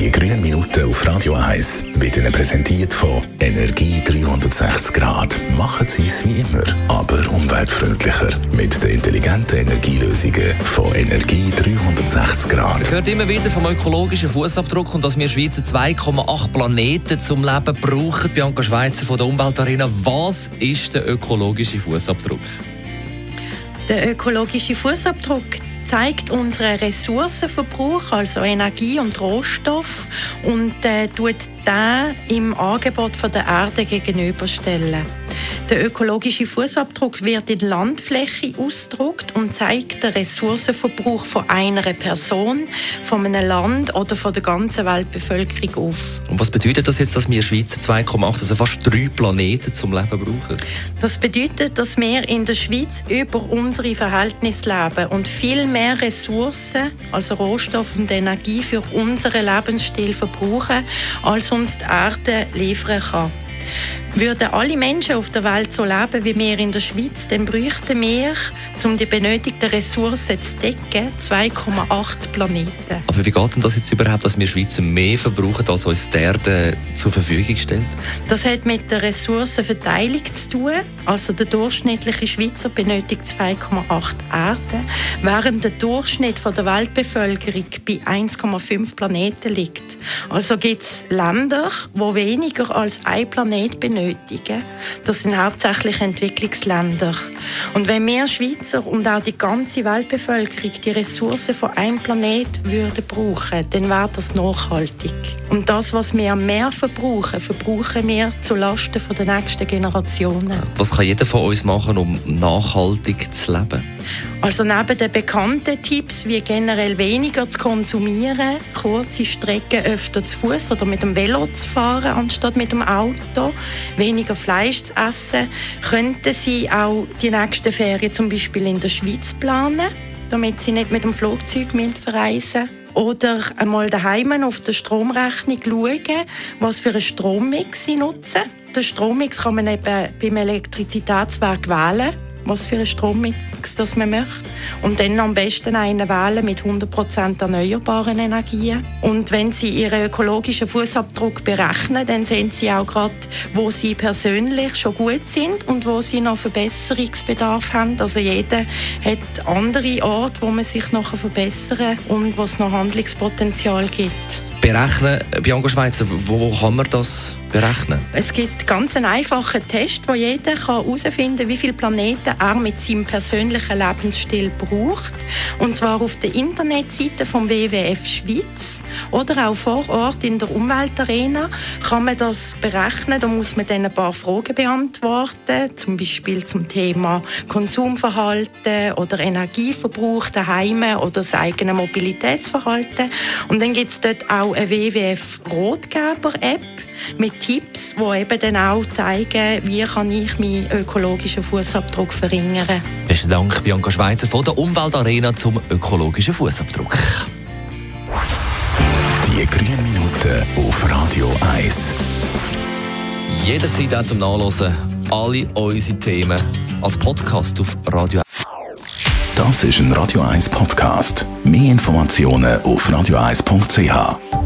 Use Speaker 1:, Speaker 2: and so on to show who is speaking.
Speaker 1: Die grünen Minuten auf Radio 1 wird Ihnen präsentiert von Energie 360 Grad. Machen Sie es wie immer, aber umweltfreundlicher. Mit den intelligenten Energielösungen von Energie 360 Grad.
Speaker 2: Man hört immer wieder vom ökologischen Fußabdruck und dass wir Schweizer 2,8 Planeten zum Leben brauchen. Bianca Schweizer von der Umweltarena. Was ist der ökologische Fußabdruck?
Speaker 3: Der ökologische Fußabdruck zeigt unseren Ressourcenverbrauch, also Energie und Rohstoff, und äh, tut den im Angebot von der Erde gegenüberstellen. Der ökologische Fußabdruck wird in Landfläche ausgedruckt und zeigt den Ressourcenverbrauch von einer Person, von einem Land oder von der ganzen Weltbevölkerung auf.
Speaker 2: Und was bedeutet das jetzt, dass wir Schweizer 2,8, also fast drei Planeten zum Leben brauchen?
Speaker 3: Das bedeutet, dass wir in der Schweiz über unsere Verhältnisse leben und viel mehr Ressourcen, also Rohstoff und Energie für unseren Lebensstil verbrauchen, als uns die Erde liefern kann. Würden alle Menschen auf der Welt so leben wie wir in der Schweiz, dann bräuchten wir, um die benötigten Ressourcen zu decken, 2,8 Planeten.
Speaker 2: Aber wie geht denn das jetzt überhaupt, dass wir Schweizer mehr verbrauchen, als uns die Erde zur Verfügung stellt?
Speaker 3: Das hat mit der Ressourcenverteilung zu tun. Also der durchschnittliche Schweizer benötigt 2,8 Erden, während der Durchschnitt der Weltbevölkerung bei 1,5 Planeten liegt. Also gibt es Länder, die weniger als ein Planet benötigen benötigen. Das sind hauptsächlich Entwicklungsländer. Und wenn wir Schweizer und auch die ganze Weltbevölkerung die Ressourcen von einem Planet würden brauchen, dann wäre das nachhaltig. Und das, was wir mehr verbrauchen, verbrauchen wir zulasten der nächsten Generationen.
Speaker 2: Was kann jeder von uns machen, um nachhaltig zu leben?
Speaker 3: Also neben den bekannten Tipps wie generell weniger zu konsumieren, kurze Strecken öfter zu Fuß oder mit dem Velo zu fahren anstatt mit dem Auto, weniger Fleisch zu essen, könnten Sie auch die nächsten Ferien zum Beispiel in der Schweiz planen, damit Sie nicht mit dem Flugzeug verreisen müssen. Oder einmal daheim auf der Stromrechnung schauen, was für einen Strommix Sie nutzen. Den Strommix kann man eben beim Elektrizitätswerk wählen was für einen Strommix das man möchte. Und dann am besten einen wählen mit 100% erneuerbaren Energien. Und wenn Sie Ihren ökologischen Fußabdruck berechnen, dann sehen Sie auch gerade, wo Sie persönlich schon gut sind und wo Sie noch Verbesserungsbedarf haben. Also jeder hat andere Orte, wo man sich noch verbessern kann und wo es noch Handlungspotenzial gibt
Speaker 2: berechnen. Bianca Schweizer, wo kann man das berechnen?
Speaker 3: Es gibt ganz einen einfachen Test, wo jeder herausfinden kann, wie viele Planeten er mit seinem persönlichen Lebensstil braucht. Und zwar auf der Internetseite vom WWF Schweiz oder auch vor Ort in der Umweltarena kann man das berechnen. Da muss man dann ein paar Fragen beantworten, zum Beispiel zum Thema Konsumverhalten oder Energieverbrauch daheim oder das eigene Mobilitätsverhalten. Und dann gibt es dort auch eine WWF Rotgeber-App mit Tipps, die eben dann auch zeigen, wie kann ich meinen ökologischen Fußabdruck verringern.
Speaker 2: Besten Dank, Bianca Schweizer von der Umweltarena zum ökologischen Fußabdruck.
Speaker 1: Die grünen Minuten auf Radio 1.
Speaker 2: Jederzeit auch zum Nachlesen alle unsere Themen als Podcast auf Radio 1.
Speaker 1: Das ist ein Radio 1 Podcast. Mehr Informationen auf radio1.ch.